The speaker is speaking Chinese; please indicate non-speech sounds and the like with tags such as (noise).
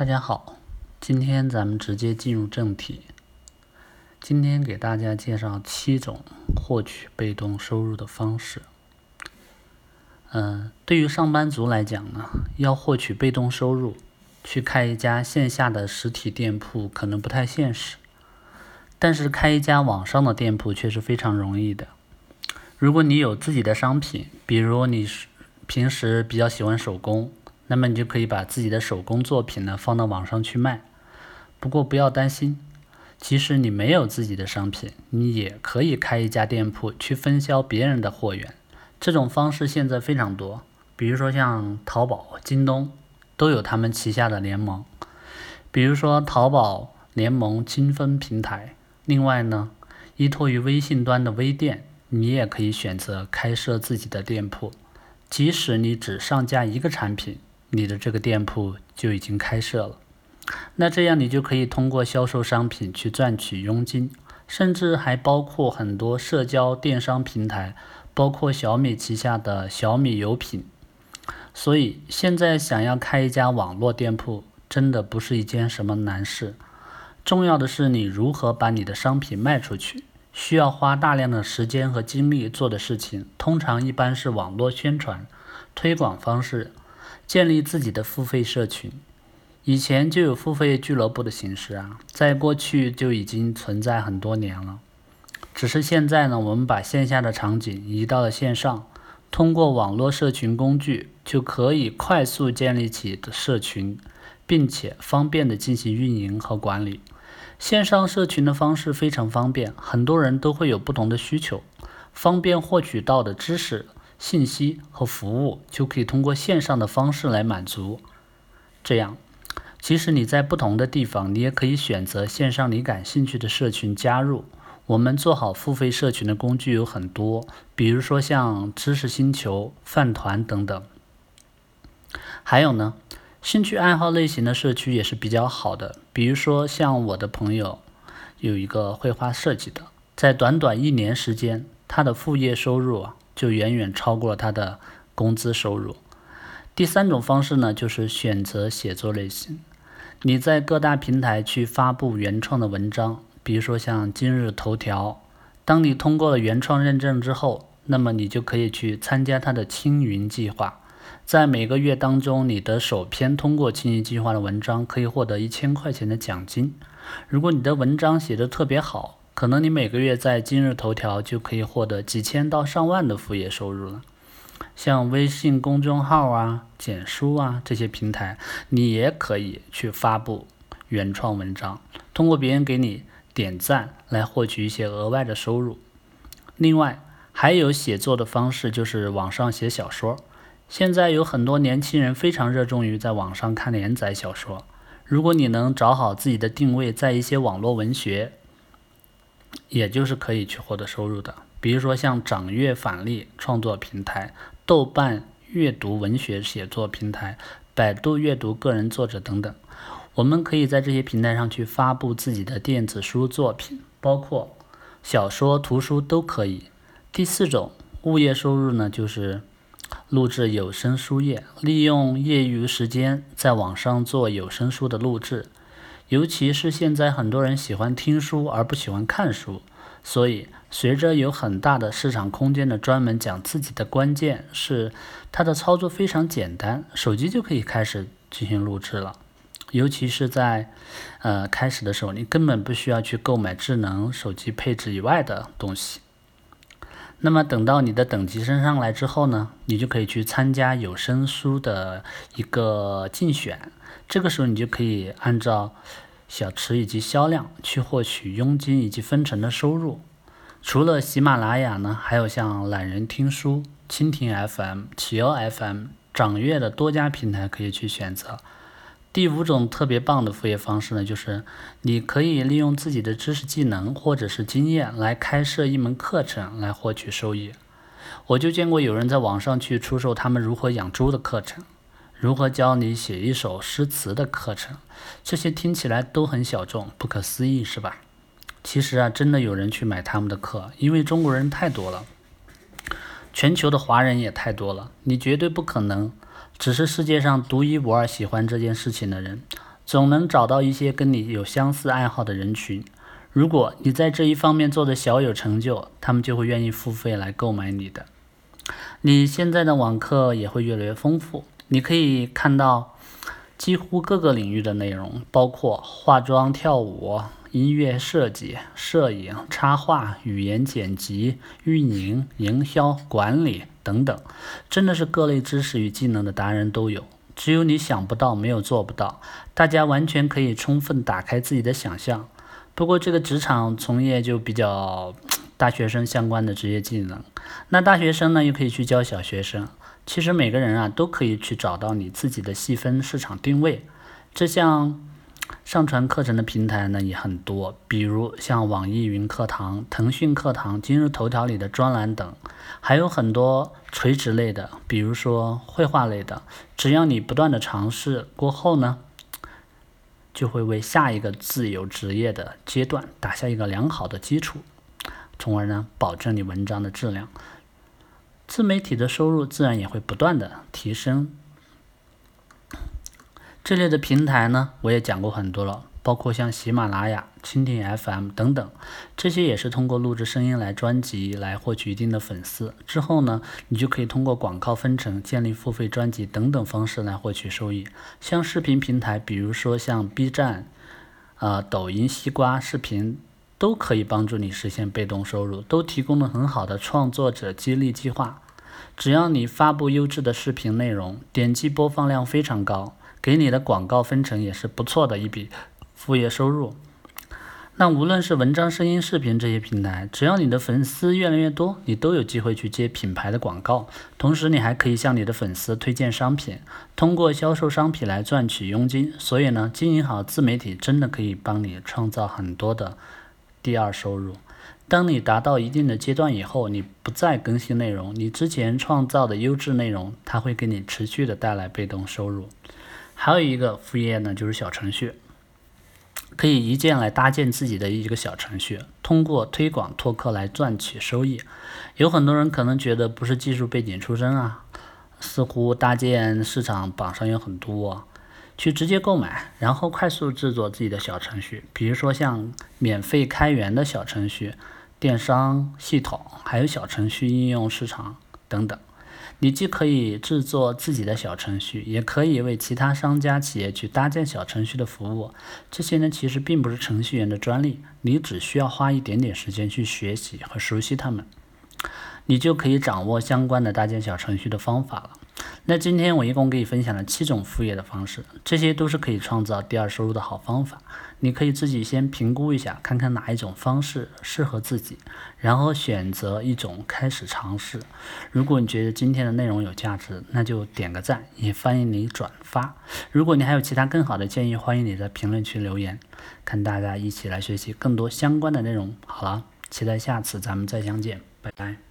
大家好，今天咱们直接进入正题。今天给大家介绍七种获取被动收入的方式。嗯，对于上班族来讲呢，要获取被动收入，去开一家线下的实体店铺可能不太现实，但是开一家网上的店铺却是非常容易的。如果你有自己的商品，比如你平时比较喜欢手工，那么你就可以把自己的手工作品呢放到网上去卖。不过不要担心，即使你没有自己的商品，你也可以开一家店铺去分销别人的货源。这种方式现在非常多，比如说像淘宝、京东都有他们旗下的联盟，比如说淘宝联盟积分平台。另外呢，依托于微信端的微店。你也可以选择开设自己的店铺，即使你只上架一个产品，你的这个店铺就已经开设了。那这样你就可以通过销售商品去赚取佣金，甚至还包括很多社交电商平台，包括小米旗下的小米有品。所以现在想要开一家网络店铺，真的不是一件什么难事。重要的是你如何把你的商品卖出去。需要花大量的时间和精力做的事情，通常一般是网络宣传、推广方式，建立自己的付费社群。以前就有付费俱乐部的形式啊，在过去就已经存在很多年了。只是现在呢，我们把线下的场景移到了线上，通过网络社群工具，就可以快速建立起社群，并且方便的进行运营和管理。线上社群的方式非常方便，很多人都会有不同的需求，方便获取到的知识、信息和服务就可以通过线上的方式来满足。这样，即使你在不同的地方，你也可以选择线上你感兴趣的社群加入。我们做好付费社群的工具有很多，比如说像知识星球、饭团等等。还有呢？兴趣爱好类型的社区也是比较好的，比如说像我的朋友有一个绘画设计的，在短短一年时间，他的副业收入就远远超过了他的工资收入。第三种方式呢，就是选择写作类型，你在各大平台去发布原创的文章，比如说像今日头条，当你通过了原创认证之后，那么你就可以去参加他的青云计划。在每个月当中，你的首篇通过青云计划的文章可以获得一千块钱的奖金。如果你的文章写的特别好，可能你每个月在今日头条就可以获得几千到上万的副业收入了。像微信公众号啊、简书啊这些平台，你也可以去发布原创文章，通过别人给你点赞来获取一些额外的收入。另外，还有写作的方式，就是网上写小说。现在有很多年轻人非常热衷于在网上看连载小说。如果你能找好自己的定位，在一些网络文学，也就是可以去获得收入的。比如说像掌阅返利创作平台、豆瓣阅读文学写作平台、百度阅读个人作者等等，我们可以在这些平台上去发布自己的电子书作品，包括小说、图书都可以。第四种物业收入呢，就是。录制有声书页，利用业余时间在网上做有声书的录制，尤其是现在很多人喜欢听书而不喜欢看书，所以随着有很大的市场空间的专门讲自己的关键是它的操作非常简单，手机就可以开始进行录制了，尤其是在呃开始的时候，你根本不需要去购买智能手机配置以外的东西。那么等到你的等级升上来之后呢，你就可以去参加有声书的一个竞选，这个时候你就可以按照小池以及销量去获取佣金以及分成的收入。除了喜马拉雅呢，还有像懒人听书、蜻蜓 FM、企鹅 FM、掌阅的多家平台可以去选择。第五种特别棒的副业方式呢，就是你可以利用自己的知识技能或者是经验来开设一门课程来获取收益。我就见过有人在网上去出售他们如何养猪的课程，如何教你写一首诗词的课程，这些听起来都很小众，不可思议是吧？其实啊，真的有人去买他们的课，因为中国人太多了，全球的华人也太多了，你绝对不可能。只是世界上独一无二喜欢这件事情的人，总能找到一些跟你有相似爱好的人群。如果你在这一方面做的小有成就，他们就会愿意付费来购买你的。你现在的网课也会越来越丰富，你可以看到几乎各个领域的内容，包括化妆、跳舞、音乐设计、摄影、插画、语言剪辑、运营、营销、管理等等，真的是各类知识与技能的达人都有。只有你想不到，没有做不到。大家完全可以充分打开自己的想象。不过这个职场从业就比较 (tsk) 大学生相关的职业技能，那大学生呢又可以去教小学生。其实每个人啊都可以去找到你自己的细分市场定位。这项上传课程的平台呢也很多，比如像网易云课堂、腾讯课堂、今日头条里的专栏等，还有很多垂直类的，比如说绘画类的。只要你不断的尝试过后呢。就会为下一个自由职业的阶段打下一个良好的基础，从而呢保证你文章的质量，自媒体的收入自然也会不断的提升。这类的平台呢，我也讲过很多了。包括像喜马拉雅、蜻蜓 FM 等等，这些也是通过录制声音来专辑来获取一定的粉丝。之后呢，你就可以通过广告分成、建立付费专辑等等方式来获取收益。像视频平台，比如说像 B 站、啊抖音、西瓜视频，都可以帮助你实现被动收入，都提供了很好的创作者激励计划。只要你发布优质的视频内容，点击播放量非常高，给你的广告分成也是不错的一笔。副业收入，那无论是文章、声音、视频这些平台，只要你的粉丝越来越多，你都有机会去接品牌的广告。同时，你还可以向你的粉丝推荐商品，通过销售商品来赚取佣金。所以呢，经营好自媒体真的可以帮你创造很多的第二收入。当你达到一定的阶段以后，你不再更新内容，你之前创造的优质内容，它会给你持续的带来被动收入。还有一个副业呢，就是小程序。可以一键来搭建自己的一个小程序，通过推广拓客来赚取收益。有很多人可能觉得不是技术背景出身啊，似乎搭建市场榜上有很多，去直接购买，然后快速制作自己的小程序，比如说像免费开源的小程序、电商系统，还有小程序应用市场等等。你既可以制作自己的小程序，也可以为其他商家企业去搭建小程序的服务。这些呢，其实并不是程序员的专利，你只需要花一点点时间去学习和熟悉它们，你就可以掌握相关的搭建小程序的方法了。那今天我一共给你分享了七种副业的方式，这些都是可以创造第二收入的好方法。你可以自己先评估一下，看看哪一种方式适合自己，然后选择一种开始尝试。如果你觉得今天的内容有价值，那就点个赞，也欢迎你转发。如果你还有其他更好的建议，欢迎你在评论区留言，看大家一起来学习更多相关的内容。好了，期待下次咱们再相见，拜拜。